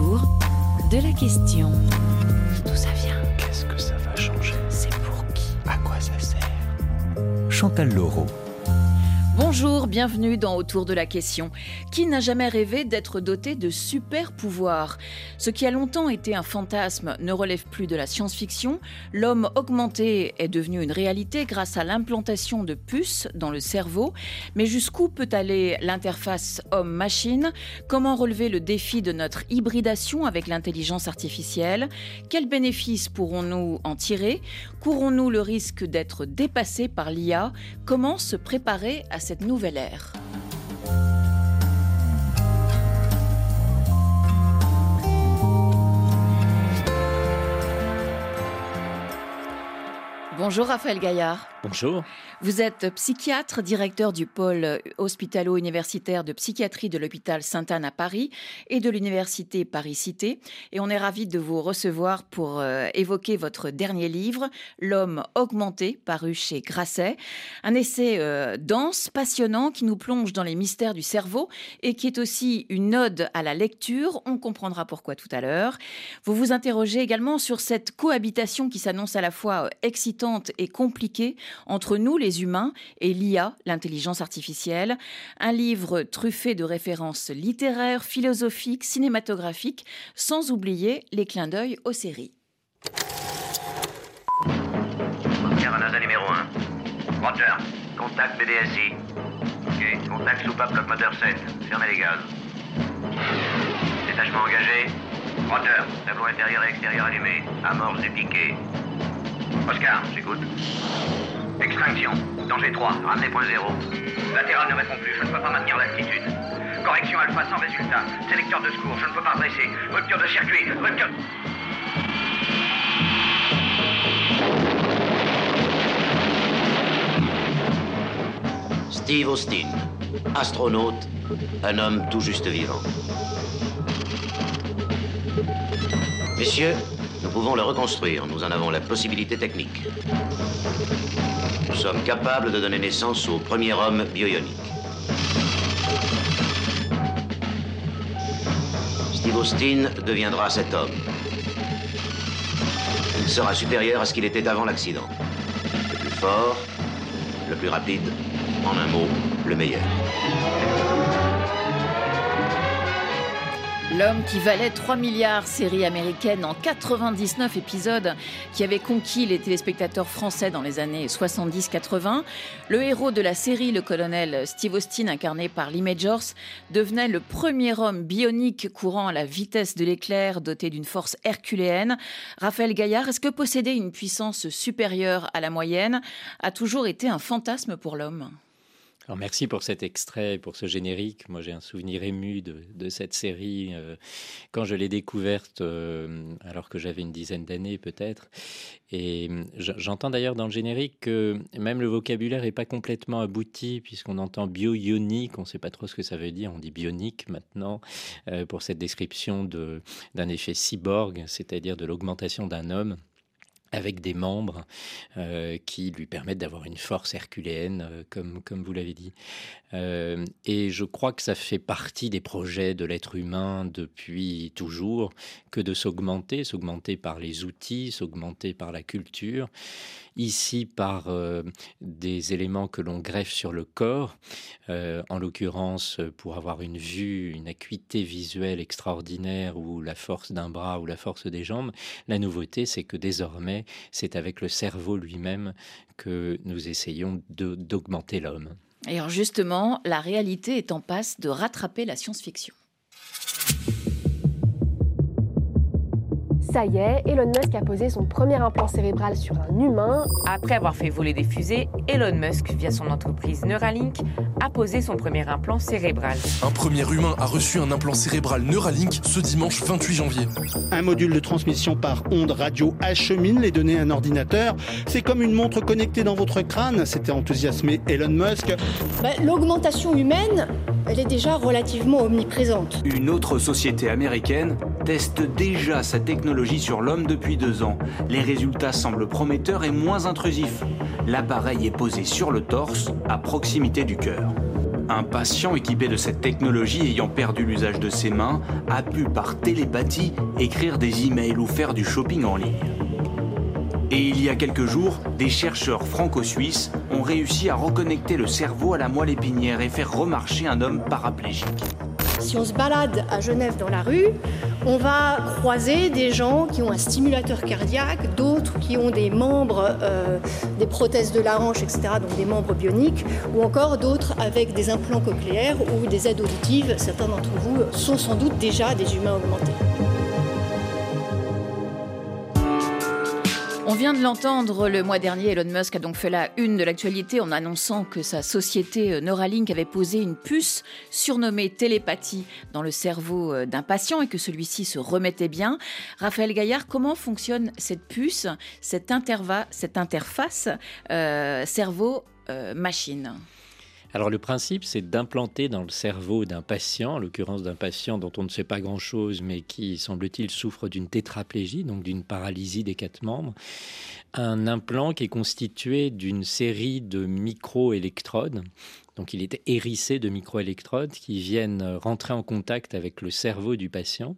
autour de la question. D'où ça vient? Qu'est-ce que ça va changer? C'est pour qui? À quoi ça sert? Chantal Laureau. Bonjour, bienvenue dans Autour de la question. Qui n'a jamais rêvé d'être doté de super pouvoirs Ce qui a longtemps été un fantasme ne relève plus de la science-fiction. L'homme augmenté est devenu une réalité grâce à l'implantation de puces dans le cerveau. Mais jusqu'où peut aller l'interface homme-machine? Comment relever le défi de notre hybridation avec l'intelligence artificielle? Quels bénéfices pourrons-nous en tirer? Courons-nous le risque d'être dépassés par l'IA Comment se préparer à cette nouvelle ère Bonjour Raphaël Gaillard. Bonjour. Vous êtes psychiatre, directeur du pôle hospitalo-universitaire de psychiatrie de l'hôpital Sainte-Anne à Paris et de l'université Paris-Cité. Et on est ravi de vous recevoir pour euh, évoquer votre dernier livre, L'homme augmenté, paru chez Grasset. Un essai euh, dense, passionnant, qui nous plonge dans les mystères du cerveau et qui est aussi une ode à la lecture. On comprendra pourquoi tout à l'heure. Vous vous interrogez également sur cette cohabitation qui s'annonce à la fois euh, excitante et compliquée entre nous, les humains, et l'IA, l'intelligence artificielle. Un livre truffé de références littéraires, philosophiques, cinématographiques, sans oublier les clins d'œil aux séries. Pierre Anasa numéro 1. Roger. Contact BDSI. Ok. Contact soupape bloc moteur 7. Fermez les gaz. Détachement engagé. Roger. Tableau intérieur et extérieur allumé. Amorce et piqué. Oscar, j'écoute. Extinction. Danger 3. Ramenez point zéro. Latéral ne répond plus. Je ne peux pas maintenir l'altitude. Correction alpha sans résultat. Sélecteur de secours. Je ne peux pas dresser. Rupture de circuit. Rupture. Steve Austin, astronaute, un homme tout juste vivant. Messieurs, nous pouvons le reconstruire, nous en avons la possibilité technique. Nous sommes capables de donner naissance au premier homme bioionique. Steve Austin deviendra cet homme. Il sera supérieur à ce qu'il était avant l'accident. Le plus fort, le plus rapide, en un mot, le meilleur. L'homme qui valait 3 milliards, série américaine en 99 épisodes, qui avait conquis les téléspectateurs français dans les années 70-80. Le héros de la série, le colonel Steve Austin, incarné par Lee Majors, devenait le premier homme bionique courant à la vitesse de l'éclair, doté d'une force herculéenne. Raphaël Gaillard, est-ce que posséder une puissance supérieure à la moyenne a toujours été un fantasme pour l'homme? Alors merci pour cet extrait, pour ce générique. Moi, j'ai un souvenir ému de, cette série euh, quand je l'ai découverte, euh, alors que j'avais une dizaine d'années peut-être. Et j'entends d'ailleurs dans le générique que même le vocabulaire n'est pas complètement abouti, puisqu'on entend bio-ionique, on ne sait pas trop ce que ça veut dire, on dit bionique maintenant, euh, pour cette description d'un effet cyborg, c'est-à-dire de l'augmentation d'un homme avec des membres euh, qui lui permettent d'avoir une force herculéenne, euh, comme, comme vous l'avez dit. Euh, et je crois que ça fait partie des projets de l'être humain depuis toujours, que de s'augmenter, s'augmenter par les outils, s'augmenter par la culture, ici par des éléments que l'on greffe sur le corps, en l'occurrence pour avoir une vue, une acuité visuelle extraordinaire ou la force d'un bras ou la force des jambes. La nouveauté, c'est que désormais, c'est avec le cerveau lui-même que nous essayons d'augmenter l'homme. Et alors justement, la réalité est en passe de rattraper la science-fiction. Ça y est, Elon Musk a posé son premier implant cérébral sur un humain. Après avoir fait voler des fusées, Elon Musk, via son entreprise Neuralink, a posé son premier implant cérébral. Un premier humain a reçu un implant cérébral Neuralink ce dimanche 28 janvier. Un module de transmission par onde radio achemine les données à un ordinateur. C'est comme une montre connectée dans votre crâne, s'était enthousiasmé Elon Musk. Bah, L'augmentation humaine, elle est déjà relativement omniprésente. Une autre société américaine teste déjà sa technologie sur l'homme depuis deux ans. Les résultats semblent prometteurs et moins intrusifs. L'appareil est posé sur le torse, à proximité du cœur. Un patient équipé de cette technologie ayant perdu l'usage de ses mains a pu par télépathie écrire des emails ou faire du shopping en ligne. Et il y a quelques jours, des chercheurs franco-suisses ont réussi à reconnecter le cerveau à la moelle épinière et faire remarcher un homme paraplégique. Si on se balade à Genève dans la rue, on va croiser des gens qui ont un stimulateur cardiaque, d'autres qui ont des membres, euh, des prothèses de la hanche, etc., donc des membres bioniques, ou encore d'autres avec des implants cochléaires ou des aides auditives. Certains d'entre vous sont sans doute déjà des humains augmentés. Vient de l'entendre le mois dernier, Elon Musk a donc fait la une de l'actualité en annonçant que sa société euh, Neuralink avait posé une puce surnommée télépathie dans le cerveau euh, d'un patient et que celui-ci se remettait bien. Raphaël Gaillard, comment fonctionne cette puce, cette, cette interface euh, cerveau-machine alors le principe, c'est d'implanter dans le cerveau d'un patient, en l'occurrence d'un patient dont on ne sait pas grand-chose, mais qui, semble-t-il, souffre d'une tétraplégie, donc d'une paralysie des quatre membres, un implant qui est constitué d'une série de microélectrodes. Donc il est hérissé de microélectrodes qui viennent rentrer en contact avec le cerveau du patient.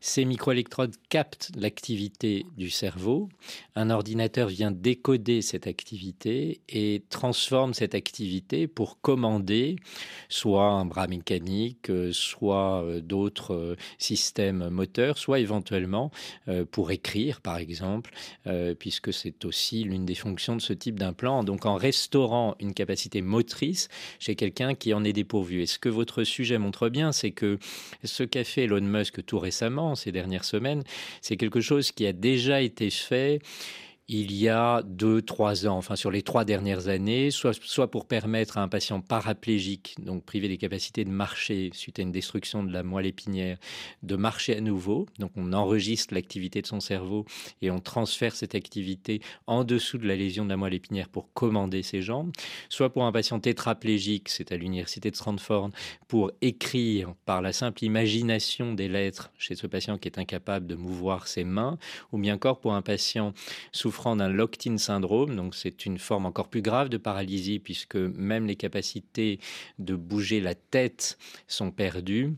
Ces microélectrodes captent l'activité du cerveau. Un ordinateur vient décoder cette activité et transforme cette activité pour commander soit un bras mécanique, euh, soit euh, d'autres euh, systèmes moteurs, soit éventuellement pour écrire, par exemple, puisque c'est aussi l'une des fonctions de ce type d'implant. Donc en restaurant une capacité motrice chez quelqu'un qui en est dépourvu. Et ce que votre sujet montre bien, c'est que ce qu'a fait Elon Musk tout récemment, ces dernières semaines, c'est quelque chose qui a déjà été fait il y a deux, trois ans, enfin sur les trois dernières années, soit, soit pour permettre à un patient paraplégique, donc privé des capacités de marcher suite à une destruction de la moelle épinière, de marcher à nouveau. Donc on enregistre l'activité de son cerveau et on transfère cette activité en dessous de la lésion de la moelle épinière pour commander ses jambes. Soit pour un patient tétraplégique, c'est à l'université de Stanford, pour écrire par la simple imagination des lettres chez ce patient qui est incapable de mouvoir ses mains, ou bien encore pour un patient souffrant d'un locked-in syndrome, donc c'est une forme encore plus grave de paralysie puisque même les capacités de bouger la tête sont perdues.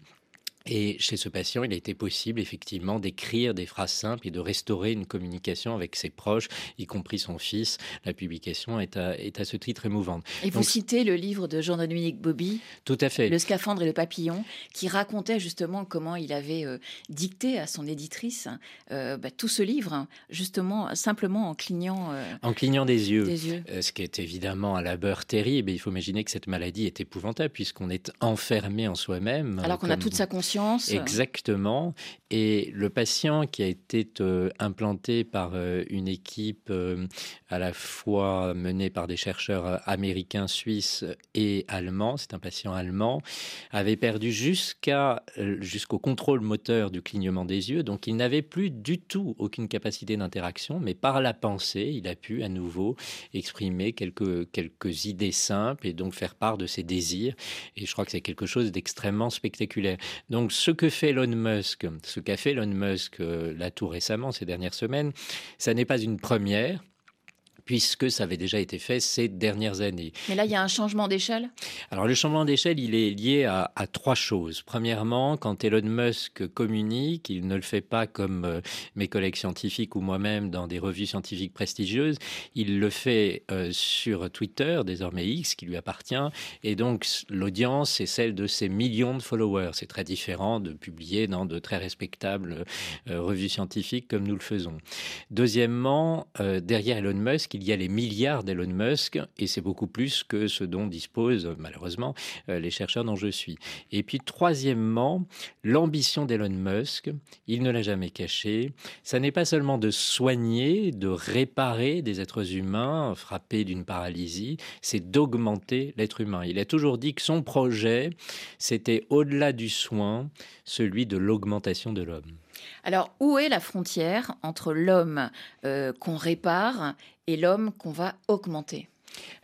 Et chez ce patient, il a été possible effectivement d'écrire des phrases simples et de restaurer une communication avec ses proches, y compris son fils. La publication est à, est à ce titre émouvante. Et vous citez le livre de Jean-Dominique Bobby Tout à fait. Le scaphandre et le papillon, qui racontait justement comment il avait euh, dicté à son éditrice euh, bah, tout ce livre, justement simplement en clignant, euh, en clignant des yeux. Des yeux. ce qui est évidemment un labeur terrible. Et il faut imaginer que cette maladie est épouvantable puisqu'on est enfermé en soi-même. Alors qu'on a toute sa conscience Exactement. Et le patient qui a été euh, implanté par euh, une équipe euh, à la fois menée par des chercheurs américains, suisses et allemands, c'est un patient allemand, avait perdu jusqu'à jusqu'au contrôle moteur du clignement des yeux. Donc il n'avait plus du tout aucune capacité d'interaction, mais par la pensée, il a pu à nouveau exprimer quelques, quelques idées simples et donc faire part de ses désirs. Et je crois que c'est quelque chose d'extrêmement spectaculaire. Donc ce que fait Elon Musk, ce qu'a fait Elon Musk euh, là tout récemment, ces dernières semaines, ça n'est pas une première puisque ça avait déjà été fait ces dernières années. Mais là, il y a un changement d'échelle? Alors, le changement d'échelle, il est lié à, trois choses. Premièrement, quand Elon Musk communique, il ne le fait pas comme euh, mes collègues scientifiques ou moi-même dans des revues scientifiques prestigieuses, il le fait euh, sur Twitter, désormais X, qui lui appartient, et donc l'audience est celle de ses millions de followers. C'est très différent de publier dans de très respectables euh, revues scientifiques comme nous le faisons. Deuxièmement, derrière Elon Musk, il y a les milliards d'Elon Musk et c'est beaucoup plus que ce dont disposent malheureusement euh, les chercheurs dont je suis. Et puis troisièmement, l'ambition d'Elon Musk, il ne l'a jamais caché, ça n'est pas seulement de soigner, de réparer des êtres humains frappés d'une paralysie, c'est d'augmenter l'être humain. Il a toujours dit que son projet, c'était au-delà du soin, celui de l'augmentation de l'homme. Alors, où est la frontière entre l'homme euh, qu'on répare et l'homme qu'on va augmenter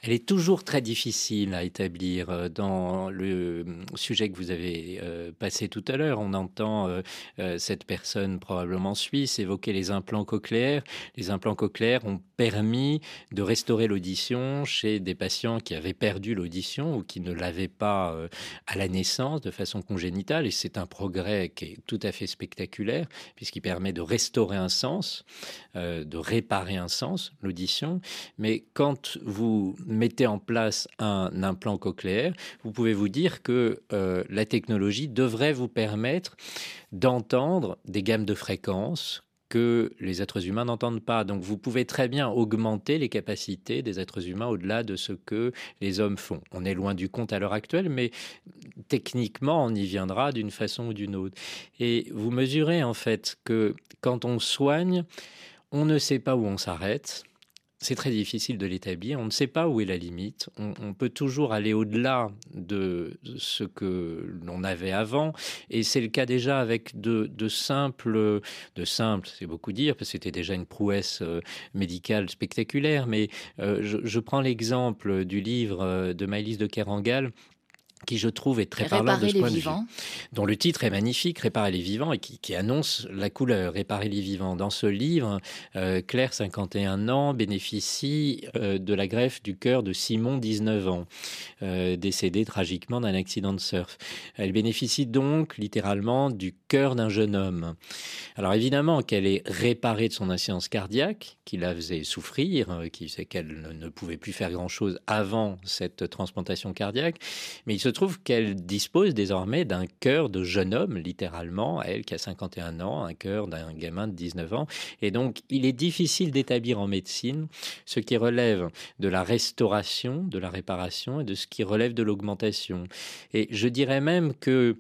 elle est toujours très difficile à établir. Euh, dans le sujet que vous avez euh, passé tout à l'heure, on entend euh, cette personne probablement suisse évoquer les implants cochléaires. Les implants cochléaires ont permis de restaurer l'audition chez des patients qui avaient perdu l'audition ou qui ne l'avaient pas à la naissance de façon congénitale. Et c'est un progrès qui est tout à fait spectaculaire puisqu'il permet de restaurer un sens, de réparer un sens, l'audition. Mais quand vous mettez en place un implant cochléaire, vous pouvez vous dire que euh, la technologie devrait vous permettre d'entendre des gammes de fréquences que les êtres humains n'entendent pas. Donc vous pouvez très bien augmenter les capacités des êtres humains au-delà de ce que les hommes font. On est loin du compte à l'heure actuelle, mais techniquement, on y viendra d'une façon ou d'une autre. Et vous mesurez en fait que quand on soigne, on ne sait pas où on s'arrête c'est très difficile de l'établir. On ne sait pas où est la limite. On, peut toujours aller au-delà de ce que l'on avait avant. Et c'est le cas déjà avec de, simples, de simples, c'est beaucoup dire, parce que c'était déjà une prouesse euh, médicale spectaculaire. Mais euh, je, prends l'exemple du livre euh, de Maëlys de Kerangal qui je trouve est très parlant de ce point de vue, dont le titre est magnifique, Réparer les vivants, et qui, annonce la couleur, Réparer les vivants. Dans ce livre, euh, Claire, 51 ans, bénéficie euh, de la greffe du cœur de Simon, 19 ans, euh, décédé tragiquement d'un accident de surf. Elle bénéficie donc littéralement du cœur d'un jeune homme. Alors évidemment qu'elle est réparée de son incidence cardiaque, qui la faisait souffrir, qui sait qu'elle ne pouvait plus faire grand-chose avant cette transplantation cardiaque, mais il se trouve qu'elle dispose désormais d'un cœur de jeune homme, littéralement, elle qui a 51 ans, un cœur d'un gamin de 19 ans. Et donc, il est difficile d'établir en médecine ce qui relève de la restauration, de la réparation et de ce qui relève de l'augmentation. Et je dirais même que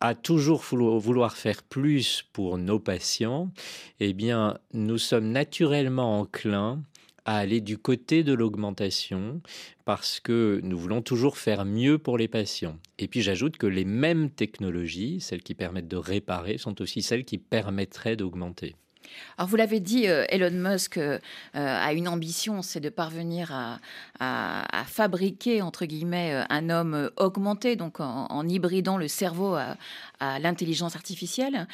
à toujours vouloir faire plus pour nos patients, eh bien, nous sommes naturellement enclins à aller du côté de l'augmentation parce que nous voulons toujours faire mieux pour les patients. Et puis j'ajoute que les mêmes technologies, celles qui permettent de réparer, sont aussi celles qui permettraient d'augmenter. Alors vous l'avez dit, euh, Elon Musk euh, a une ambition, c'est de parvenir à, fabriquer entre guillemets euh, un homme augmenté, donc en, hybridant le cerveau à, l'intelligence artificielle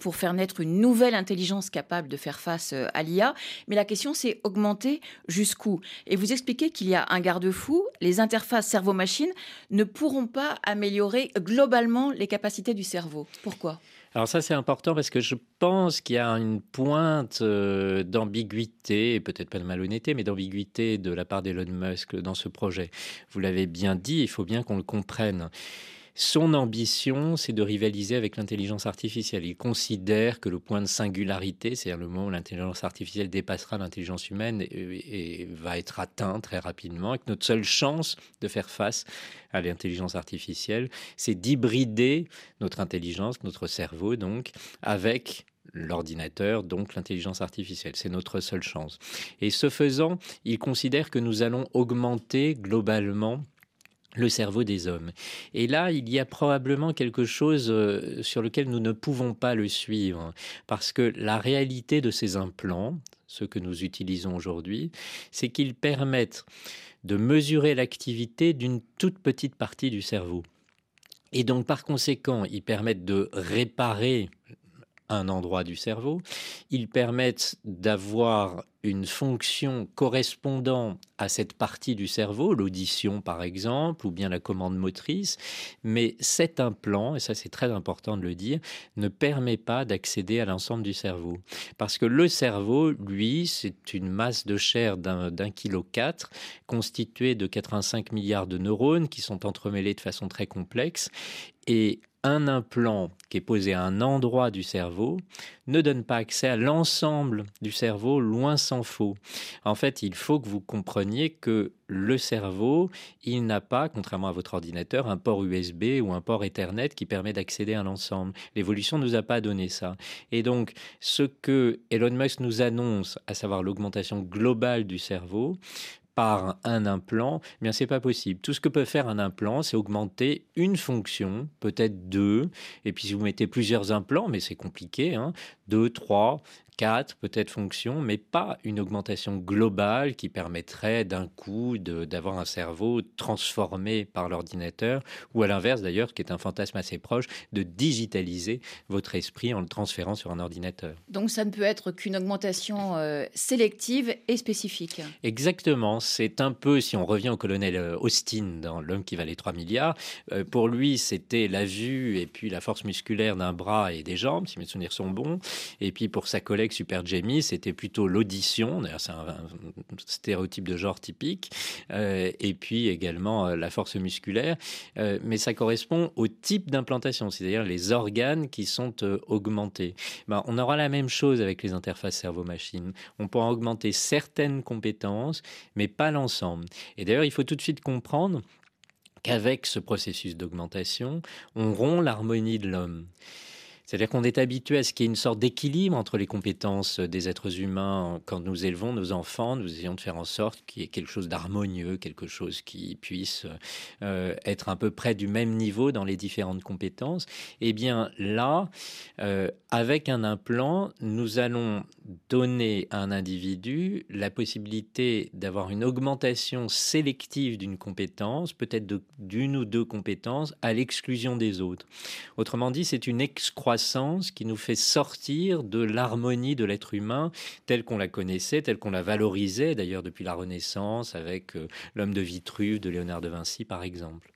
pour faire naître une nouvelle intelligence capable de faire face à l'IA. Mais la question c'est augmenter jusqu'où? Et vous expliquez qu'il y a un garde-fou, les interfaces cerveau-machine ne pourront pas améliorer globalement les capacités du cerveau. Pourquoi? Alors ça c'est important parce que je pense qu'il y a une pointe euh, d'ambiguïté, peut-être pas de malhonnêteté, mais d'ambiguïté de la part d'Elon Musk dans ce projet. Vous l'avez bien dit, il faut bien qu'on le comprenne. Son ambition, c'est de rivaliser avec l'intelligence artificielle. Il considère que le point de singularité, c'est-à-dire le moment où l'intelligence artificielle dépassera l'intelligence humaine et, va être atteint très rapidement, et que notre seule chance de faire face à l'intelligence artificielle, c'est d'hybrider notre intelligence, notre cerveau donc, avec l'ordinateur, donc l'intelligence artificielle. C'est notre seule chance. Et ce faisant, il considère que nous allons augmenter globalement le cerveau des hommes. Et là, il y a probablement quelque chose euh, sur lequel nous ne pouvons pas le suivre, parce que la réalité de ces implants, ceux que nous utilisons aujourd'hui, c'est qu'ils permettent de mesurer l'activité d'une toute petite partie du cerveau. Et donc, par conséquent, ils permettent de réparer un endroit du cerveau. Ils permettent d'avoir une fonction correspondant à cette partie du cerveau, l'audition par exemple, ou bien la commande motrice, mais cet implant, et ça c'est très important de le dire, ne permet pas d'accéder à l'ensemble du cerveau. Parce que le cerveau, lui, c'est une masse de chair d'un kilo 4, constituée de 85 milliards de neurones qui sont entremêlés de façon très complexe, et un implant qui est posé à un endroit du cerveau ne donne pas accès à l'ensemble du cerveau, loin s'en faut. En fait, il faut que vous compreniez que le cerveau, il n'a pas, contrairement à votre ordinateur, un port USB ou un port Ethernet qui permet d'accéder à l'ensemble. L'évolution ne nous a pas donné ça. Et donc, ce que Elon Musk nous annonce, à savoir l'augmentation globale du cerveau, par un implant, eh bien c'est pas possible. Tout ce que peut faire un implant, c'est augmenter une fonction, peut-être deux, et puis si vous mettez plusieurs implants, mais c'est compliqué, hein, deux, trois, quatre peut-être fonctions, mais pas une augmentation globale qui permettrait d'un coup d'avoir un cerveau transformé par l'ordinateur, ou à l'inverse d'ailleurs, qui est un fantasme assez proche, de digitaliser votre esprit en le transférant sur un ordinateur. Donc ça ne peut être qu'une augmentation euh, sélective et spécifique. Exactement, c'est un peu, si on revient au colonel euh, Austin dans L'homme qui valait 3 milliards, euh, pour lui c'était la vue et puis la force musculaire d'un bras et des jambes, si mes souvenirs sont bons, et puis pour sa collègue Super Jamie, c'était plutôt l'audition, d'ailleurs c'est un, stéréotype de genre typique, et puis également la force musculaire, mais ça correspond au type d'implantation, c'est-à-dire les organes qui sont augmentés. Ben, on aura la même chose avec les interfaces cerveau-machine. On pourra augmenter certaines compétences, mais pas l'ensemble. Et d'ailleurs, il faut tout de suite comprendre qu'avec ce processus d'augmentation, on rompt l'harmonie de l'homme. C'est-à-dire qu'on est habitué à ce qu'il y ait une sorte d'équilibre entre les compétences des êtres humains. Quand nous élevons nos enfants, nous essayons de faire en sorte qu'il y ait quelque chose d'harmonieux, quelque chose qui puisse euh, être un peu près du même niveau dans les différentes compétences. Eh bien là, euh, avec un implant, nous allons donner à un individu la possibilité d'avoir une augmentation sélective d'une compétence, peut-être d'une ou deux compétences, à l'exclusion des autres. Autrement dit, c'est une excroissance qui nous fait sortir de l'harmonie de l'être humain telle qu'on la connaissait, telle qu'on la valorisait d'ailleurs depuis la Renaissance avec euh, l'homme de Vitruve de Léonard de Vinci par exemple.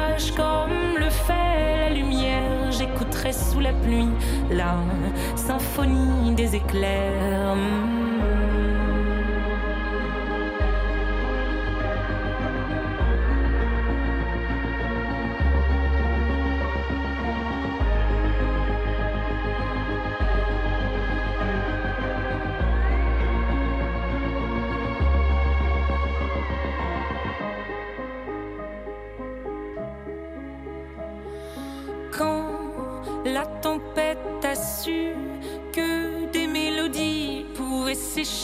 comme le fait la lumière. J'écouterai sous la pluie la symphonie des éclairs.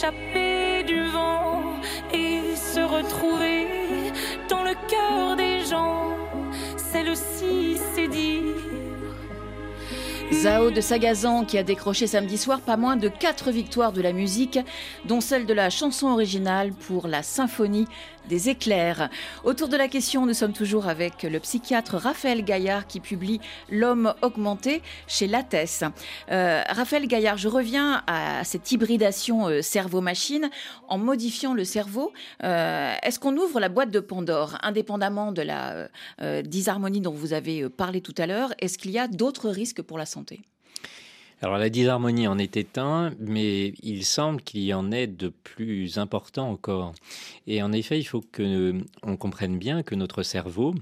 up Sagazan qui a décroché samedi soir pas moins de quatre victoires de la musique, dont celle de la chanson originale pour la symphonie des éclairs. Autour de la question, nous sommes toujours avec le psychiatre Raphaël Gaillard qui publie L'homme augmenté chez Lattès. Euh, Raphaël Gaillard, je reviens à cette hybridation euh, cerveau-machine. En modifiant le cerveau, euh, est-ce qu'on ouvre la boîte de Pandore, indépendamment de la disharmonie dont vous avez parlé tout à l'heure Est-ce qu'il y a d'autres risques pour la santé? Alors la disharmonie en est un, mais il semble qu'il y en ait de plus important encore. Et en effet, il faut que on comprenne bien que notre cerveau,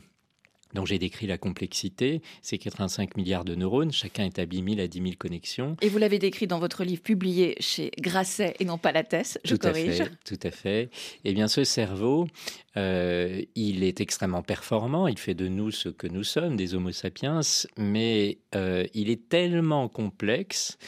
dont j'ai décrit la complexité. C'est 85 milliards de neurones, chacun établit 1000 à 10 000 connexions. Et vous l'avez décrit dans votre livre publié chez Grasset et non pas la thèse, je tout corrige. À fait, tout à fait. Eh bien, ce cerveau, euh, il est extrêmement performant, il fait de nous ce que nous sommes, des Homo sapiens, mais euh, il est tellement complexe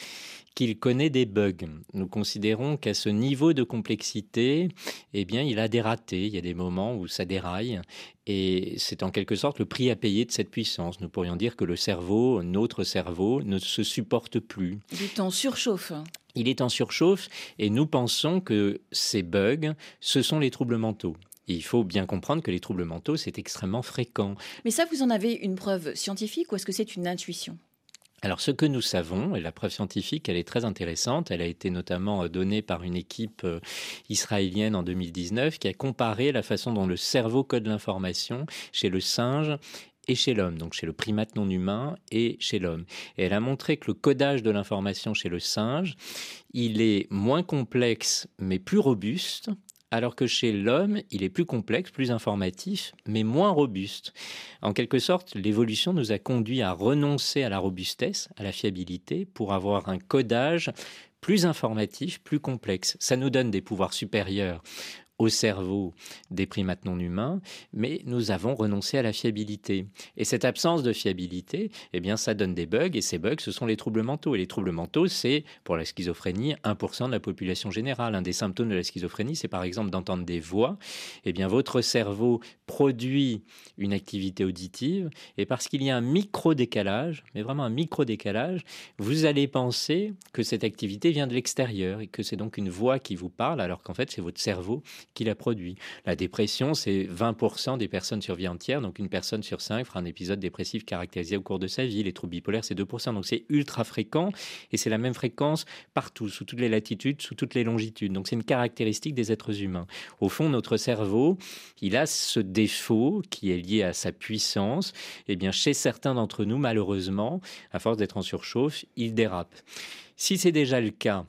qu'il connaît des bugs. Nous considérons qu'à ce niveau de complexité, eh bien, il a des ratés. Il y a des moments où ça déraille. Et c'est en quelque sorte le prix à payer de cette puissance. Nous pourrions dire que le cerveau, notre cerveau, ne se supporte plus. Il est en surchauffe. Il est en surchauffe et nous pensons que ces bugs, ce sont les troubles mentaux. il faut bien comprendre que les troubles mentaux, c'est extrêmement fréquent. Mais ça, vous en avez une preuve scientifique ou est-ce que c'est une intuition? Alors ce que nous savons, et la preuve scientifique, elle est très intéressante, elle a été notamment euh, donnée par une équipe euh, israélienne en 2019 qui a comparé la façon dont le cerveau code l'information chez le singe et chez l'homme, donc chez le primate non humain et chez l'homme. Elle a montré que le codage de l'information chez le singe, il est moins complexe mais plus robuste alors que chez l'homme, il est plus complexe, plus informatif, mais moins robuste. En quelque sorte, l'évolution nous a conduit à renoncer à la robustesse, à la fiabilité, pour avoir un codage plus informatif, plus complexe. Ça nous donne des pouvoirs supérieurs au cerveau des primates non humains, mais nous avons renoncé à la fiabilité. Et cette absence de fiabilité, eh bien, ça donne des bugs, et ces bugs, ce sont les troubles mentaux. Et les troubles mentaux, c'est, pour la schizophrénie, 1% de la population générale. Un des symptômes de la schizophrénie, c'est par exemple d'entendre des voix. Eh bien, votre cerveau produit une activité auditive, et parce qu'il y a un micro-décalage, mais vraiment un micro-décalage, vous allez penser que cette activité vient de l'extérieur, et que c'est donc une voix qui vous parle, alors qu'en fait, c'est votre cerveau qu'il a produit. La dépression, c'est 20% des personnes sur vie entière, donc une personne sur cinq fera un épisode dépressif caractérisé au cours de sa vie. Les troubles bipolaires, c'est 2%, donc c'est ultra fréquent et c'est la même fréquence partout, sous toutes les latitudes, sous toutes les longitudes. Donc c'est une caractéristique des êtres humains. Au fond, notre cerveau, il a ce défaut qui est lié à sa puissance. Et eh bien, chez certains d'entre nous, malheureusement, à force d'être en surchauffe, il dérape. Si c'est déjà le cas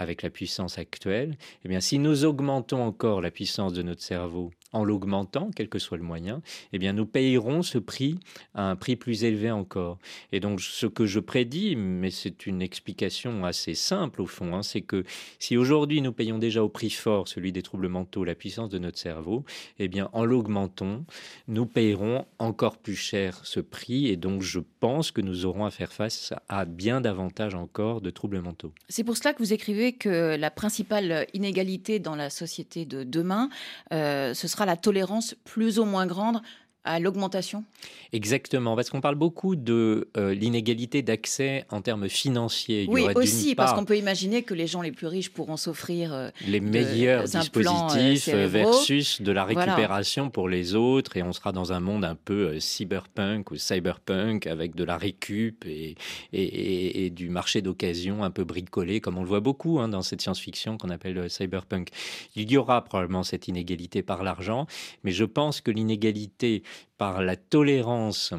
avec la puissance actuelle, eh bien, si nous augmentons encore la puissance de notre cerveau en l'augmentant, quel que soit le moyen, eh bien, nous payerons ce prix à un prix plus élevé encore. Et donc, ce que je prédis, mais c'est une explication assez simple au fond, hein, c'est que si aujourd'hui nous payons déjà au prix fort celui des troubles mentaux, la puissance de notre cerveau, eh bien, en l'augmentant, nous payerons encore plus cher ce prix. Et donc, je pense que nous aurons à faire face à bien davantage encore de troubles mentaux. C'est pour cela que vous écrivez que la principale inégalité dans la société de demain, euh, ce sera la tolérance plus ou moins grande à l'augmentation? Exactement, parce qu'on parle beaucoup de euh, l'inégalité d'accès en termes financiers. oui, aussi, parce qu'on peut imaginer que les gens les plus riches pourront s'offrir euh, les meilleurs euh, dispositifs versus de la récupération pour les autres, et on sera dans un monde un peu cyberpunk ou cyberpunk avec de la récup et, et, du marché d'occasion un peu bricolé, comme on le voit beaucoup hein, dans cette science-fiction qu'on appelle cyberpunk. Il y aura probablement cette inégalité par l'argent, mais je pense que l'inégalité par la tolérance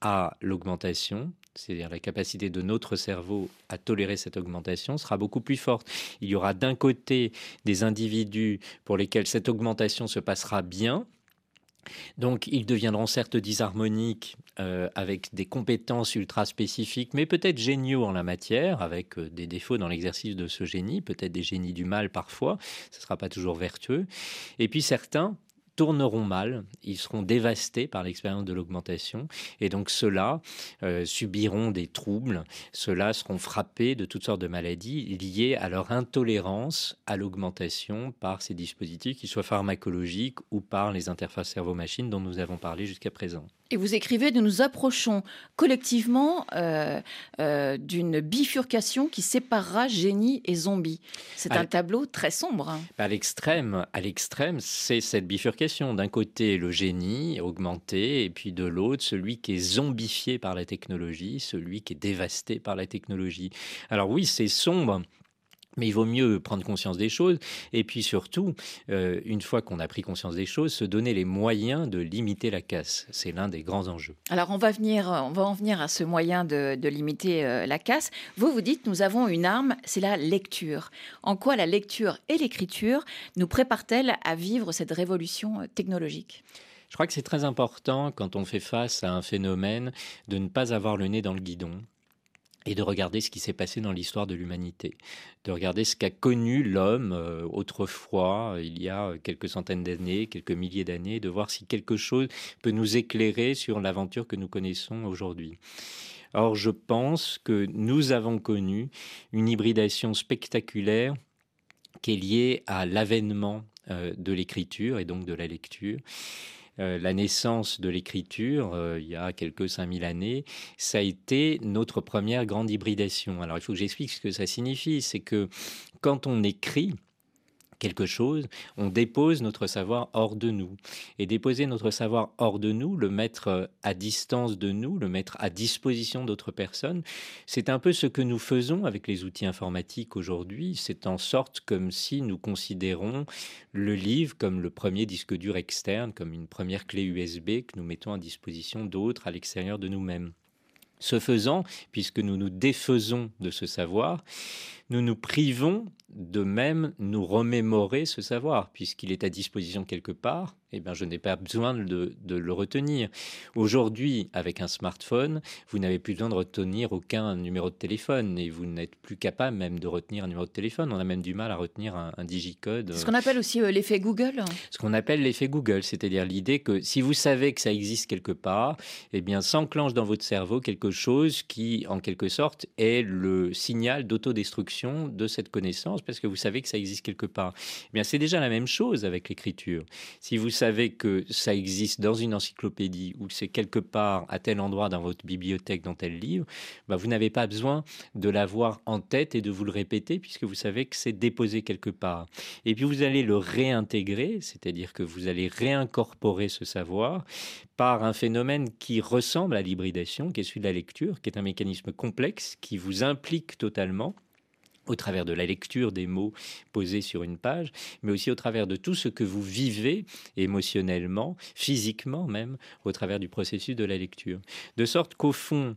à l'augmentation, c'est-à-dire la capacité de notre cerveau à tolérer cette augmentation, sera beaucoup plus forte. Il y aura d'un côté des individus pour lesquels cette augmentation se passera bien, donc, ils deviendront certes disharmoniques euh, avec des compétences ultra spécifiques, mais peut-être géniaux en la matière, avec euh, des défauts dans l'exercice de ce génie, peut-être des génies du mal parfois, ce ne sera pas toujours vertueux. Et puis certains tourneront mal, ils seront dévastés par l'expérience de l'augmentation, et donc ceux-là euh, subiront des troubles, ceux-là seront frappés de toutes sortes de maladies liées à leur intolérance à l'augmentation par ces dispositifs, qu'ils soient pharmacologiques ou par les interfaces cerveau-machine dont nous avons parlé jusqu'à présent. Et vous écrivez, nous nous approchons collectivement euh, euh, d'une bifurcation qui séparera génie et zombie. C'est un tableau très sombre. Hein. À l'extrême, à l'extrême, c'est cette bifurcation. D'un côté, le génie augmenté, et puis de l'autre, celui qui est zombifié par la technologie, celui qui est dévasté par la technologie. Alors oui, c'est sombre. Mais il vaut mieux prendre conscience des choses et puis surtout, euh, une fois qu'on a pris conscience des choses, se donner les moyens de limiter la casse. C'est l'un des grands enjeux. Alors on va, venir, on va en venir à ce moyen de, limiter euh, la casse. Vous, vous dites, nous avons une arme, c'est la lecture. En quoi la lecture et l'écriture nous préparent-elles à vivre cette révolution euh, technologique? Je crois que c'est très important quand on fait face à un phénomène de ne pas avoir le nez dans le guidon et de regarder ce qui s'est passé dans l'histoire de l'humanité, de regarder ce qu'a connu l'homme euh, autrefois, il y a quelques centaines d'années, quelques milliers d'années, de voir si quelque chose peut nous éclairer sur l'aventure que nous connaissons aujourd'hui. Or, je pense que nous avons connu une hybridation spectaculaire qui est liée à l'avènement euh, de l'écriture et donc de la lecture. Euh, la naissance de l'écriture, euh, il y a quelques 5000 années, ça a été notre première grande hybridation. Alors il faut que j'explique ce que ça signifie. C'est que quand on écrit, quelque chose, on dépose notre savoir hors de nous. Et déposer notre savoir hors de nous, le mettre euh, à distance de nous, le mettre à disposition d'autres personnes, c'est un peu ce que nous faisons avec les outils informatiques aujourd'hui. C'est en sorte comme si nous considérons le livre comme le premier disque dur externe, comme une première clé USB que nous mettons à disposition d'autres à l'extérieur de nous-mêmes. Ce faisant, puisque nous nous défaisons de ce savoir, nous nous privons de même nous remémorer ce savoir, puisqu'il est à disposition quelque part, eh bien, je n'ai pas besoin de, le retenir. Aujourd'hui, avec un smartphone, vous n'avez plus besoin de retenir aucun numéro de téléphone et vous n'êtes plus capable même de retenir un numéro de téléphone. On a même du mal à retenir un, digicode. Ce qu'on appelle aussi euh, l'effet Google. Ce qu'on appelle l'effet Google, c'est-à-dire l'idée que si vous savez que ça existe quelque part, eh bien, s'enclenche dans votre cerveau quelque chose qui, en quelque sorte, est le signal d'autodestruction de cette connaissance parce que vous savez que ça existe quelque part. Eh bien, c'est déjà la même chose avec l'écriture. Si vous savez que ça existe dans une encyclopédie ou que c'est quelque part à tel endroit dans votre bibliothèque, dans tel livre, bah, vous n'avez pas besoin de l'avoir en tête et de vous le répéter puisque vous savez que c'est déposé quelque part. Et puis vous allez le réintégrer, c'est-à-dire que vous allez réincorporer ce savoir par un phénomène qui ressemble à l'hybridation, qui est celui de la lecture, qui est un mécanisme complexe qui vous implique totalement au travers de la lecture des mots posés sur une page, mais aussi au travers de tout ce que vous vivez émotionnellement, physiquement même, au travers du processus de la lecture. De sorte qu'au fond,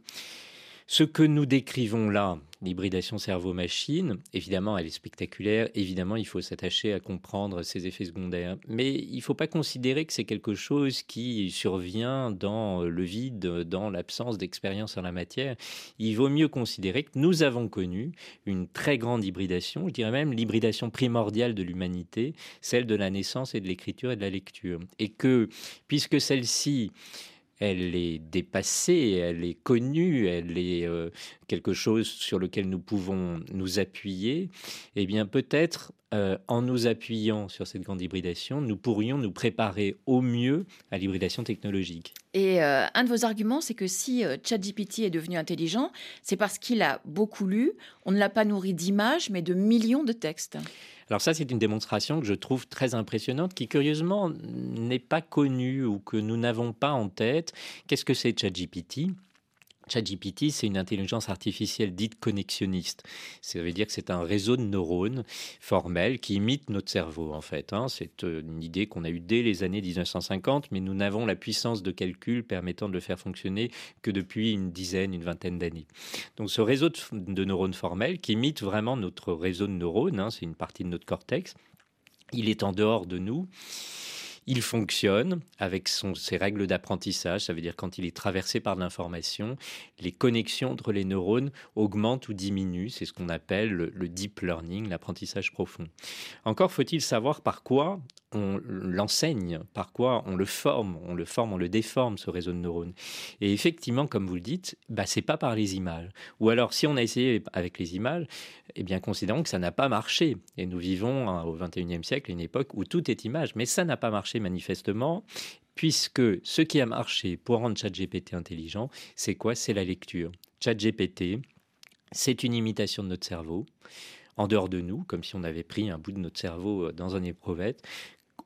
ce que nous décrivons là, l'hybridation cerveau-machine, évidemment, elle est spectaculaire. Évidemment, il faut s'attacher à comprendre ses effets secondaires. Mais il ne faut pas considérer que c'est quelque chose qui survient dans le vide, dans l'absence d'expérience en la matière. Il vaut mieux considérer que nous avons connu une très grande hybridation, je dirais même l'hybridation primordiale de l'humanité, celle de la naissance et de l'écriture et de la lecture. Et que, puisque celle-ci elle est dépassée, elle est connue, elle est euh, quelque chose sur lequel nous pouvons nous appuyer, eh bien peut-être euh, en nous appuyant sur cette grande hybridation, nous pourrions nous préparer au mieux à l'hybridation technologique. Et euh, un de vos arguments, c'est que si ChatGPT est devenu intelligent, c'est parce qu'il a beaucoup lu, on ne l'a pas nourri d'images, mais de millions de textes. Alors ça, c'est une démonstration que je trouve très impressionnante, qui curieusement n'est pas connue ou que nous n'avons pas en tête. Qu'est-ce que c'est ChatGPT? ChatGPT, c'est une intelligence artificielle dite connexionniste. Ça veut dire que c'est un réseau de neurones formels qui imite notre cerveau, en fait. Hein. C'est euh, une idée qu'on a eue dès les années 1950, mais nous n'avons la puissance de calcul permettant de le faire fonctionner que depuis une dizaine, une vingtaine d'années. Donc ce réseau de, neurones formels qui imite vraiment notre réseau de neurones, hein, c'est une partie de notre cortex, il est en dehors de nous. Il fonctionne avec ses règles d'apprentissage, ça veut dire quand il est traversé par l'information, les connexions entre les neurones augmentent ou diminuent, c'est ce qu'on appelle le deep learning, l'apprentissage profond. Encore faut-il savoir par quoi on l'enseigne, par quoi on le forme, on le forme, on le déforme, ce réseau de neurones. Et effectivement, comme vous le dites, bah, c'est pas par les images. Ou alors, si on a essayé avec les images, eh bien, considérons que ça n'a pas marché. Et nous vivons hein, au XXIe siècle, une époque où tout est image. Mais ça n'a pas marché manifestement, puisque ce qui a marché pour rendre ChatGPT intelligent, c'est quoi? C'est la lecture. ChatGPT, c'est une imitation de notre cerveau en dehors de nous, comme si on avait pris un bout de notre cerveau euh, dans un éprouvette,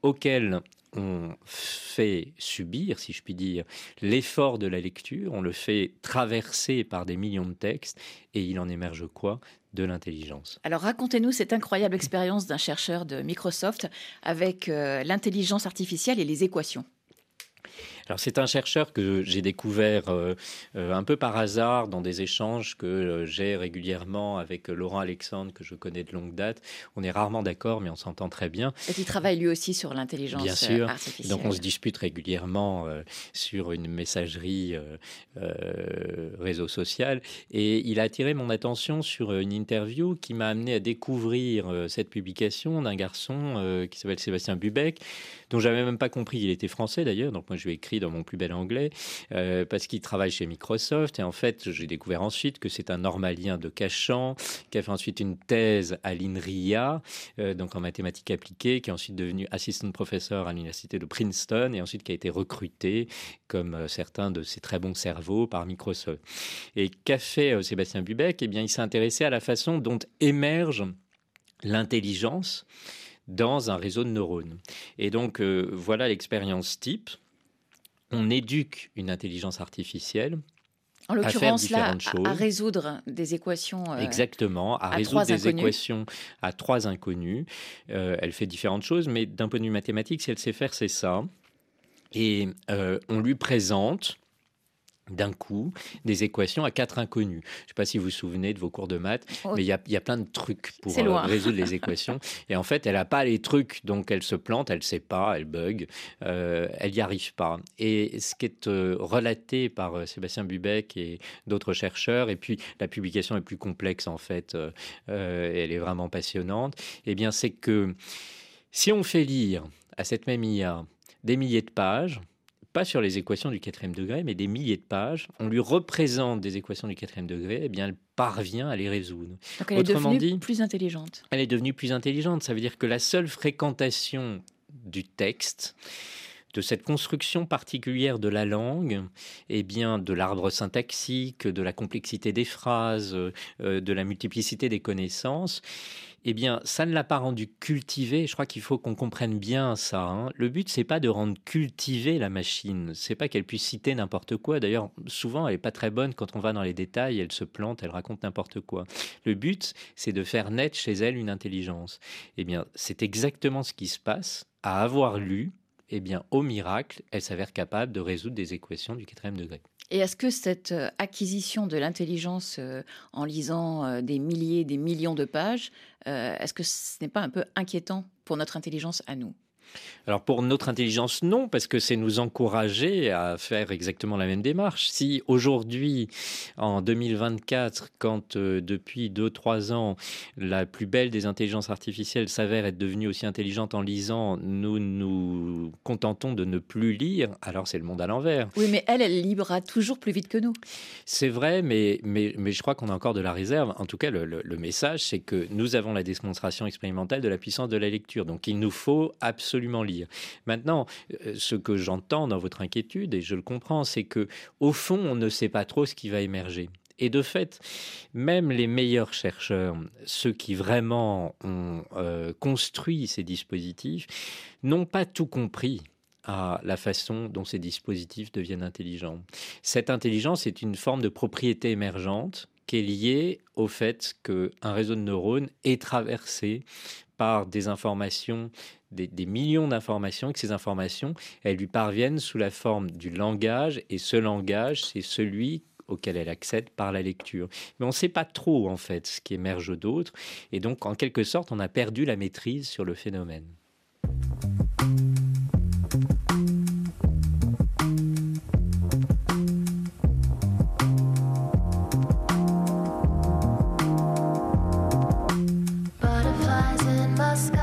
auquel on fait subir, si je puis dire, l'effort de la lecture, on le fait traverser par des millions de textes, et il en émerge quoi? De l'intelligence. Alors racontez-nous cette incroyable expérience d'un chercheur de Microsoft avec euh, l'intelligence artificielle et les équations. Alors c'est un chercheur que j'ai découvert euh, euh, un peu par hasard dans des échanges que euh, j'ai régulièrement avec Laurent Alexandre que je connais de longue date. On est rarement d'accord mais on s'entend très bien. Et il travaille lui aussi sur l'intelligence Bien sûr. artificielle. Donc on se dispute régulièrement sur une messagerie réseau social et il a attiré mon attention sur une interview qui m'a amené à découvrir cette publication d'un garçon qui s'appelle Sébastien Bubec dont j'avais même pas compris qu'il était français d'ailleurs. Donc moi je lui ai écrit dans mon plus bel anglais euh, parce qu'il travaille chez Microsoft et en fait j'ai découvert ensuite que c'est un normalien de Cachan qui a fait ensuite une thèse à l'INRIA euh, donc en mathématiques appliquées qui est ensuite devenu assistant professeur à l'université de Princeton et ensuite qui a été recruté comme euh, certains de ses très bons cerveaux par Microsoft. Et qu'a fait Sébastien Bubec Eh bien il s'est intéressé à la façon dont émerge l'intelligence dans un réseau de neurones. Et donc, voilà l'expérience type. On éduque une intelligence artificielle en l'occurrence, là, à, résoudre des équations. Euh, Exactement, à, résoudre des équations à trois inconnus. Euh, elle fait différentes choses, mais d'un point de vue mathématique, si elle sait faire, c'est ça. Et on lui présente d'un coup des équations à quatre inconnus. Je ne sais pas si vous vous souvenez de vos cours de maths, oh. mais il y, a, plein de trucs pour euh, résoudre les équations. Et en fait, elle n'a pas les trucs, donc elle se plante, elle ne sait pas, elle bug, euh, elle n'y arrive pas. Et ce qui est euh, relaté par Sébastien Bubec et d'autres chercheurs, et puis la publication est plus complexe en fait, elle est vraiment passionnante, eh bien c'est que si on fait lire à cette même IA des milliers de pages, pas sur les équations du quatrième degré, mais des milliers de pages. On lui représente des équations du quatrième degré, et eh bien elle parvient à les résoudre. Donc elle est devenue plus intelligente. Elle est devenue plus intelligente. Ça veut dire que la seule fréquentation du texte, de cette construction particulière de la langue, et eh bien de l'arbre syntaxique, de la complexité des phrases, euh, de la multiplicité des connaissances, eh bien, ça ne l'a pas rendu cultivé. Je crois qu'il faut qu'on comprenne bien ça. Hein. Le but, c'est pas de rendre cultivée la machine. C'est pas qu'elle puisse citer n'importe quoi. D'ailleurs, souvent, elle est pas très bonne quand on va dans les détails. Elle se plante, elle raconte n'importe quoi. Le but, c'est de faire naître chez elle une intelligence. Eh bien, c'est exactement ce qui se passe à avoir lu. Eh bien, au miracle, elle s'avère capable de résoudre des équations du quatrième degré. Et est-ce que cette euh, acquisition de l'intelligence euh, en lisant euh, des milliers, des millions de pages, est-ce que ce n'est pas un peu inquiétant pour notre intelligence à nous? Alors pour notre intelligence, non, parce que c'est nous encourager à faire exactement la même démarche. Si aujourd'hui, en 2024, quand euh, depuis 2-3 ans, la plus belle des intelligences artificielles s'avère être devenue aussi intelligente en lisant, nous nous contentons de ne plus lire, alors c'est le monde à l'envers. Oui, mais elle, elle libera toujours plus vite que nous. C'est vrai, mais, mais, mais je crois qu'on a encore de la réserve. En tout cas, le, le message, c'est que nous avons la démonstration expérimentale de la puissance de la lecture. Donc il nous faut absolument lire. Maintenant, euh, ce que j'entends dans votre inquiétude, et je le comprends, c'est que au fond, on ne sait pas trop ce qui va émerger. Et de fait, même les meilleurs chercheurs, ceux qui vraiment ont euh, construit ces dispositifs, n'ont pas tout compris à la façon dont ces dispositifs deviennent intelligents. Cette intelligence est une forme de propriété émergente qui est liée au fait qu'un réseau de neurones est traversé par des informations des, millions d'informations et que ces informations, elles lui parviennent sous la forme du langage et ce langage, c'est celui auquel elle accède par la lecture. Mais on ne sait pas trop en fait ce qui émerge d'autre et donc en quelque sorte on a perdu la maîtrise sur le phénomène. sky.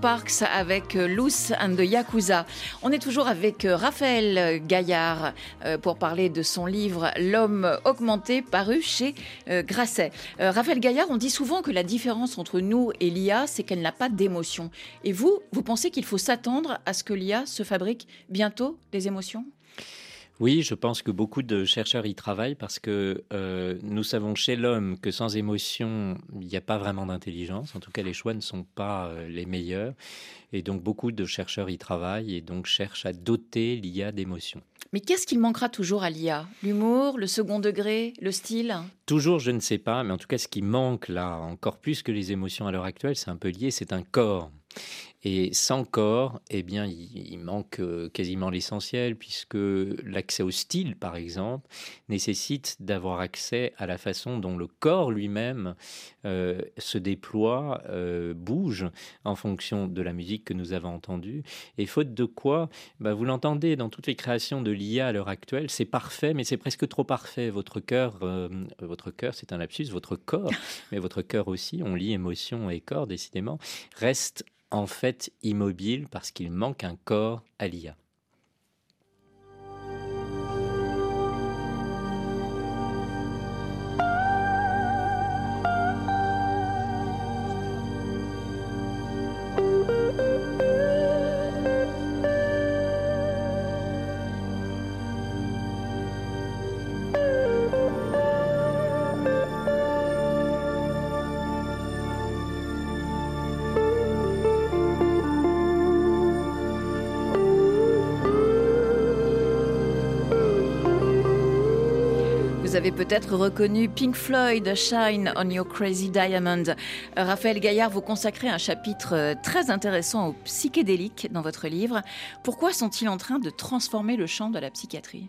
Parks avec euh, Loose and the Yakuza. On est toujours avec euh, Raphaël Gaillard euh, pour parler de son livre L'homme augmenté paru chez Grasset. Raphaël Gaillard, on dit souvent que la différence entre nous et l'IA, c'est qu'elle n'a pas d'émotion. Et vous, vous pensez qu'il faut s'attendre à ce que l'IA se fabrique bientôt des émotions? Oui, je pense que beaucoup de chercheurs y travaillent parce que euh, nous savons chez l'homme que sans émotion, il n'y a pas vraiment d'intelligence. En tout cas, les choix ne sont pas euh, les meilleurs. Et donc, beaucoup de chercheurs y travaillent et donc cherchent à doter l'IA d'émotions. Mais qu'est-ce qu'il manquera toujours à l'IA L'humour, le second degré, le style? Toujours, je ne sais pas. Mais en tout cas, ce qui manque là, encore plus que les émotions à l'heure actuelle, c'est un peu lié, c'est un corps. Et sans corps, eh bien, il, manque euh, quasiment l'essentiel, puisque l'accès au style, par exemple, nécessite d'avoir accès à la façon dont le corps lui-même euh, se déploie, euh, bouge en fonction de la musique que nous avons entendue. Et faute de quoi, bah, vous l'entendez dans toutes les créations de l'IA à l'heure actuelle, c'est parfait, mais c'est presque trop parfait. Votre cœur, votre cœur, c'est un lapsus, votre corps, mais votre cœur aussi, on lit émotion et corps décidément, reste en fait immobile parce qu'il manque un corps à l'IA. Avez peut-être reconnu Pink Floyd, Shine on Your Crazy Diamond. Raphaël Gaillard, vous consacrez un chapitre euh, très intéressant au psychédélique dans votre livre. Pourquoi sont-ils en train de transformer le champ de la psychiatrie?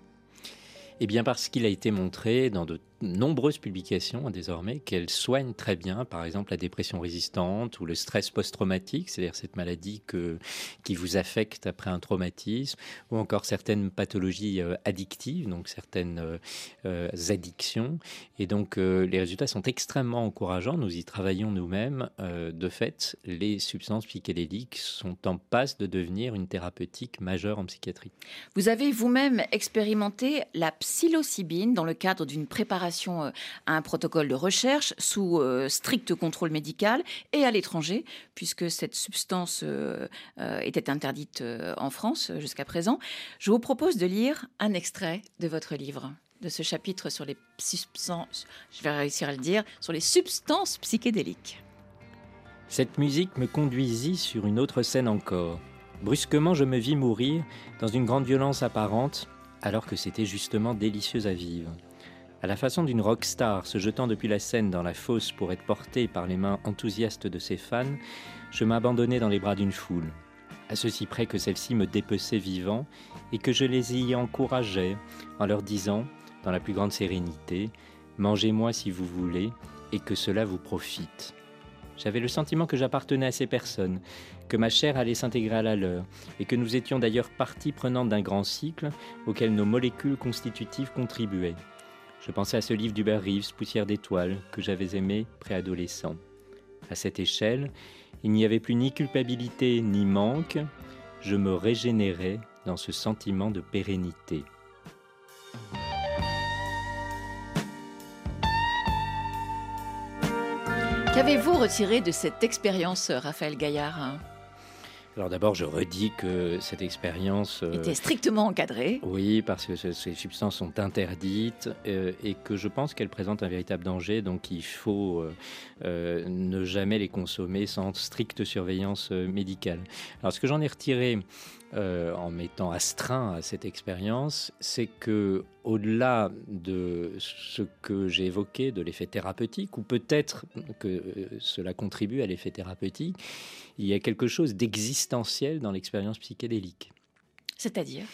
Eh bien parce qu'il a été montré dans de nombreuses publications hein, désormais qu'elle soigne très bien, par exemple, la dépression résistante ou le stress post-traumatique, c'est-à-dire cette maladie que, qui vous affecte après un traumatisme, ou encore certaines pathologies euh, addictives, donc certaines euh, euh, addictions. Et donc, les résultats sont extrêmement encourageants. Nous y travaillons nous-mêmes. de fait, les substances psychédéliques sont en passe de devenir une thérapeutique majeure en psychiatrie. Vous avez vous-même expérimenté la psilocybine dans le cadre d'une préparation euh, à un protocole de recherche sous euh, strict contrôle médical et à l'étranger, puisque cette substance euh, était interdite en France jusqu'à présent. Je vous propose de lire un extrait de votre livre de ce chapitre sur les substances, je vais réussir à le dire, sur les substances psychédéliques. Cette musique me conduisit sur une autre scène encore. Brusquement, je me vis mourir dans une grande violence apparente, alors que c'était justement délicieux à vivre. À la façon d'une rockstar se jetant depuis la scène dans la fosse pour être portée par les mains enthousiastes de ses fans, je m'abandonnais dans les bras d'une foule, à ceci près que celle-ci me dépeçait vivant et que je les y encourageais en leur disant, dans la plus grande sérénité, Mangez-moi si vous voulez et que cela vous profite. J'avais le sentiment que j'appartenais à ces personnes, que ma chair allait s'intégrer à la leur, et que nous étions d'ailleurs partie prenante d'un grand cycle auquel nos molécules constitutives contribuaient. Je pensais à ce livre d'Hubert Reeves, Poussière d'étoiles, que j'avais aimé préadolescent. À cette échelle, il n'y avait plus ni culpabilité ni manque, je me régénérais dans ce sentiment de pérennité. Qu'avez-vous retiré de cette expérience, Raphaël Gaillard? Alors d'abord, je redis que cette expérience euh, était strictement encadrée. Oui, parce que ces substances sont interdites euh, et que je pense qu'elles présentent un véritable danger. Donc il faut euh, ne jamais les consommer sans stricte surveillance médicale. Alors ce que j'en ai retiré euh, en m'étant astreint à cette expérience, c'est que au-delà de ce que j'ai évoqué de l'effet thérapeutique, ou peut-être que euh, cela contribue à l'effet thérapeutique, il y a quelque chose d'existentiel dans l'expérience psychédélique. C'est-à-dire?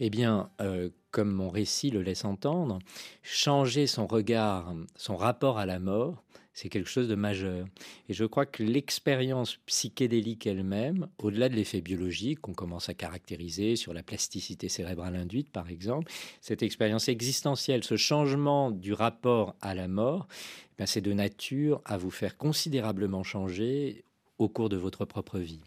Eh bien, euh, comme mon récit le laisse entendre, changer son regard, son rapport à la mort, c'est quelque chose de majeur. Et je crois que l'expérience psychédélique elle-même, au-delà de l'effet biologique qu'on commence à caractériser sur la plasticité cérébrale induite, par exemple, cette expérience existentielle, ce changement du rapport à la mort, eh c'est de nature à vous faire considérablement changer au cours de votre propre vie.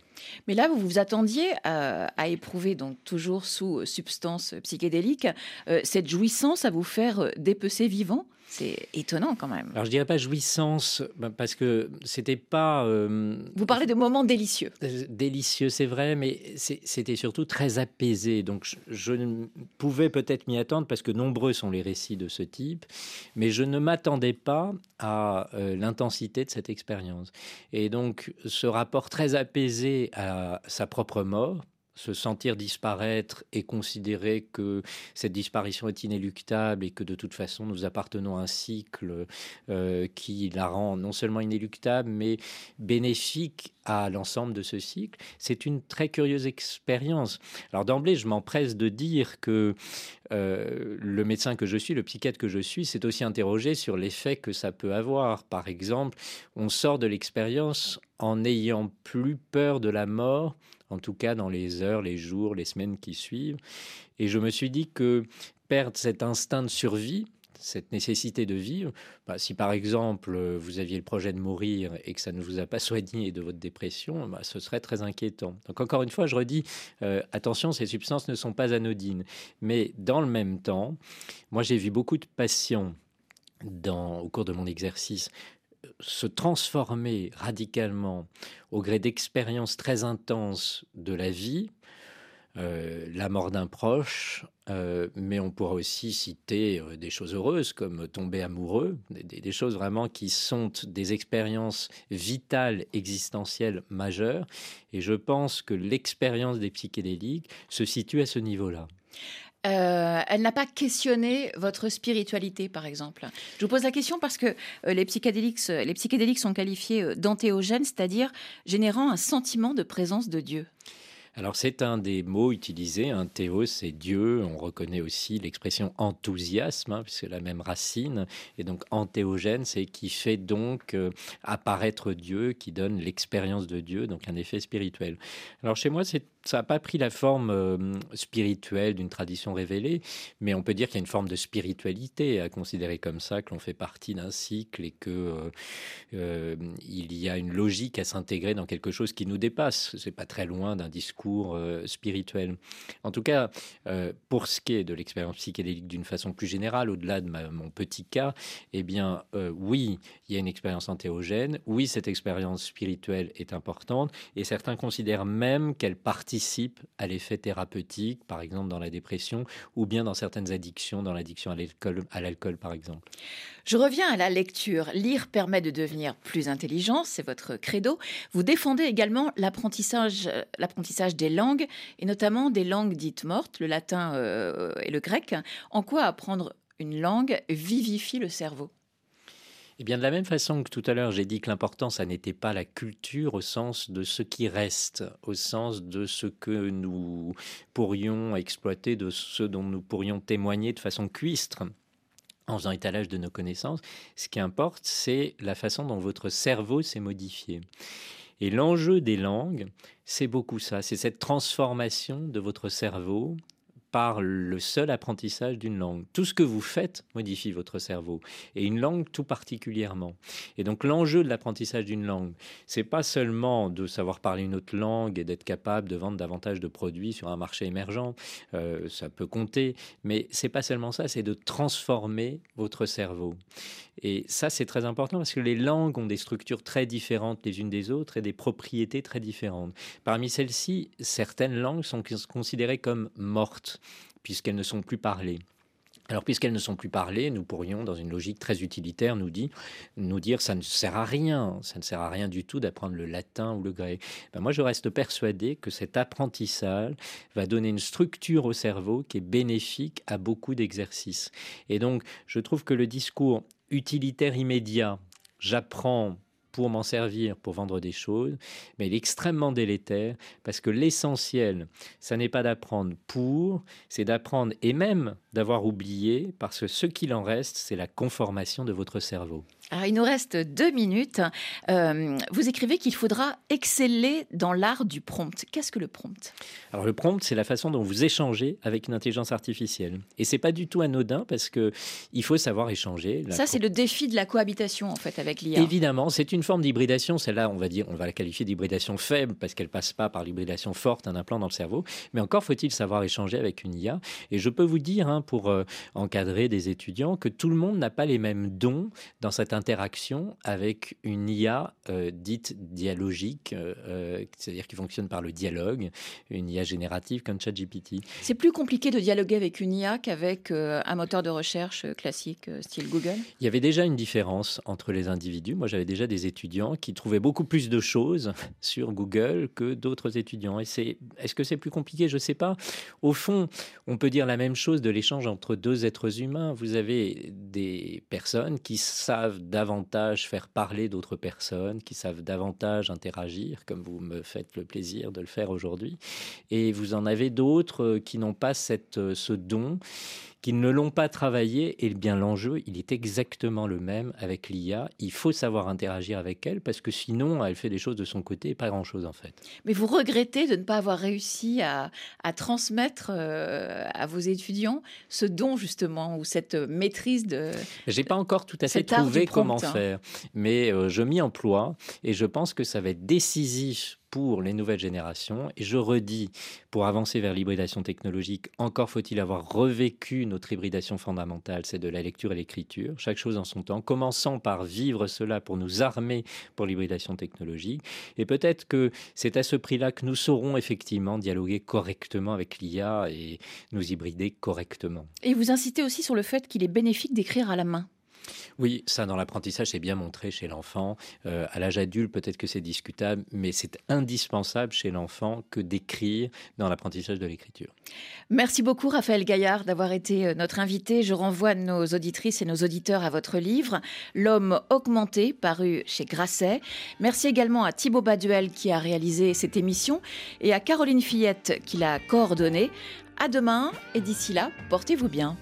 Mais là, vous vous attendiez à, éprouver, donc toujours sous substance psychédélique, euh, cette jouissance à vous faire dépecer vivant c'est étonnant quand même. Alors je dirais pas jouissance bah, parce que c'était pas. Euh, vous parlez de moments délicieux. Euh, délicieux, c'est vrai, mais c'était surtout très apaisé. Donc je, ne pouvais peut-être m'y attendre parce que nombreux sont les récits de ce type, mais je ne m'attendais pas à euh, l'intensité de cette expérience. Et donc ce rapport très apaisé à sa propre mort se sentir disparaître et considérer que cette disparition est inéluctable et que de toute façon nous appartenons à un cycle euh, qui la rend non seulement inéluctable mais bénéfique à l'ensemble de ce cycle, c'est une très curieuse expérience. Alors d'emblée, je m'empresse de dire que euh, le médecin que je suis, le psychiatre que je suis, s'est aussi interrogé sur l'effet que ça peut avoir. Par exemple, on sort de l'expérience en n'ayant plus peur de la mort en tout cas dans les heures, les jours, les semaines qui suivent. Et je me suis dit que perdre cet instinct de survie, cette nécessité de vivre, bah, si par exemple vous aviez le projet de mourir et que ça ne vous a pas soigné de votre dépression, bah, ce serait très inquiétant. Donc encore une fois, je redis, euh, attention, ces substances ne sont pas anodines. Mais dans le même temps, moi j'ai vu beaucoup de patients dans, au cours de mon exercice se transformer radicalement au gré d'expériences très intenses de la vie, euh, la mort d'un proche, euh, mais on pourra aussi citer euh, des choses heureuses comme tomber amoureux, des, choses vraiment qui sont des expériences vitales, existentielles majeures. Et je pense que l'expérience des psychédéliques se situe à ce niveau-là. Euh, elle n'a pas questionné votre spiritualité, par exemple. Je vous pose la question parce que euh, les, psychédéliques, les psychédéliques sont qualifiés euh, d'antéogènes, c'est-à-dire générant un sentiment de présence de Dieu. Alors c'est un des mots utilisés, un théos c'est Dieu, on reconnaît aussi l'expression enthousiasme, hein, puisque la même racine, et donc antéogène c'est qui fait donc apparaître Dieu, qui donne l'expérience de Dieu, donc un effet spirituel. Alors chez moi c'est ça n'a pas pris la forme euh, spirituelle d'une tradition révélée, mais on peut dire qu'il y a une forme de spiritualité à considérer comme ça, que l'on fait partie d'un cycle et que euh, euh, il y a une logique à s'intégrer dans quelque chose qui nous dépasse. C'est pas très loin d'un discours spirituel. En tout cas, pour ce qui est de l'expérience psychédélique d'une façon plus générale, au-delà de mon petit cas, eh bien, oui, il y a une expérience antéogène. Oui, cette expérience spirituelle est importante, et certains considèrent même qu'elle participe participe à l'effet thérapeutique, par exemple dans la dépression, ou bien dans certaines addictions, dans l'addiction à l'alcool, par exemple. Je reviens à la lecture. Lire permet de devenir plus intelligent, c'est votre credo. Vous défendez également l'apprentissage, l'apprentissage des langues, et notamment des langues dites mortes, le latin euh, et le grec. En quoi apprendre une langue vivifie le cerveau? Eh bien, de la même façon que tout à l'heure, j'ai dit que l'important, ça n'était pas la culture au sens de ce qui reste, au sens de ce que nous pourrions exploiter, de ce dont nous pourrions témoigner de façon cuistre en faisant étalage de nos connaissances. Ce qui importe, c'est la façon dont votre cerveau s'est modifié. Et l'enjeu des langues, c'est beaucoup ça, c'est cette transformation de votre cerveau par le seul apprentissage d'une langue. Tout ce que vous faites modifie votre cerveau et une langue tout particulièrement. Et donc l'enjeu de l'apprentissage d'une langue, c'est pas seulement de savoir parler une autre langue et d'être capable de vendre davantage de produits sur un marché émergent, euh, ça peut compter, mais c'est pas seulement ça, c'est de transformer votre cerveau. Et ça, c'est très important parce que les langues ont des structures très différentes les unes des autres et des propriétés très différentes. Parmi celles-ci, certaines langues sont considérées comme mortes puisqu'elles ne sont plus parlées. Alors, puisqu'elles ne sont plus parlées, nous pourrions, dans une logique très utilitaire, nous, dit, nous dire ça ne sert à rien, ça ne sert à rien du tout d'apprendre le latin ou le grec. Ben moi, je reste persuadé que cet apprentissage va donner une structure au cerveau qui est bénéfique à beaucoup d'exercices. Et donc, je trouve que le discours utilitaire immédiat, j'apprends pour m'en servir, pour vendre des choses, mais il est extrêmement délétère parce que l'essentiel, ça n'est pas d'apprendre pour, c'est d'apprendre et même d'avoir oublié parce que ce qu'il en reste, c'est la conformation de votre cerveau. Alors, il nous reste deux minutes. Euh, vous écrivez qu'il faudra exceller dans l'art du prompt. Qu'est-ce que le prompt? Alors, le prompt, c'est la façon dont vous échangez avec une intelligence artificielle. Et c'est pas du tout anodin parce que il faut savoir échanger. Ça, c'est le défi de la cohabitation, en fait, avec l'IA. Évidemment, c'est une forme d'hybridation. Celle-là, on va dire, on va la qualifier d'hybridation faible parce qu'elle passe pas par l'hybridation forte, un implant dans le cerveau. Mais encore faut-il savoir échanger avec une IA. Et je peux vous dire, hein, pour euh, encadrer des étudiants, que tout le monde n'a pas les mêmes dons dans cette interaction avec une IA euh, dite dialogique, euh, euh, c'est-à-dire qui fonctionne par le dialogue, une IA générative comme ChatGPT. C'est plus compliqué de dialoguer avec une IA qu'avec un moteur de recherche classique style Google? Il y avait déjà une différence entre les individus. Moi, j'avais déjà des étudiants qui trouvaient beaucoup plus de choses sur Google que d'autres étudiants. Et c'est, est-ce que c'est plus compliqué? Je ne sais pas. Au fond, on peut dire la même chose de l'échange entre deux êtres humains. Vous avez des personnes qui savent davantage faire parler d'autres personnes, qui savent davantage interagir, comme vous me faites le plaisir de le faire aujourd'hui. Et vous en avez d'autres qui n'ont pas cette, ce don qu'ils ne l'ont pas travaillé. Et bien l'enjeu, il est exactement le même avec l'IA. Il faut savoir interagir avec elle parce que sinon, elle fait des choses de son côté et pas grand-chose en fait. Mais vous regrettez de ne pas avoir réussi à, transmettre euh, à vos étudiants ce don justement ou cette maîtrise de... J'ai pas encore tout à fait trouvé comment faire, mais euh, je m'y emploie et je pense que ça va être décisif pour les nouvelles générations. Et je redis, pour avancer vers l'hybridation technologique, encore faut-il avoir revécu notre hybridation fondamentale, c'est de la lecture et l'écriture, chaque chose en son temps, commençant par vivre cela pour nous armer pour l'hybridation technologique. Et peut-être que c'est à ce prix-là que nous saurons effectivement dialoguer correctement avec l'IA et nous hybrider correctement. Et vous incitez aussi sur le fait qu'il est bénéfique d'écrire à la main. Oui, ça dans l'apprentissage, c'est bien montré chez l'enfant. Euh, à l'âge adulte, peut-être que c'est discutable, mais c'est indispensable chez l'enfant que d'écrire dans l'apprentissage de l'écriture. Merci beaucoup, Raphaël Gaillard, d'avoir été euh, notre invité. Je renvoie nos auditrices et nos auditeurs à votre livre, L'homme augmenté, paru chez Grasset. Merci également à Thibaut Baduel qui a réalisé cette émission et à Caroline Fillette qui l'a coordonnée. À demain et d'ici là, portez-vous bien.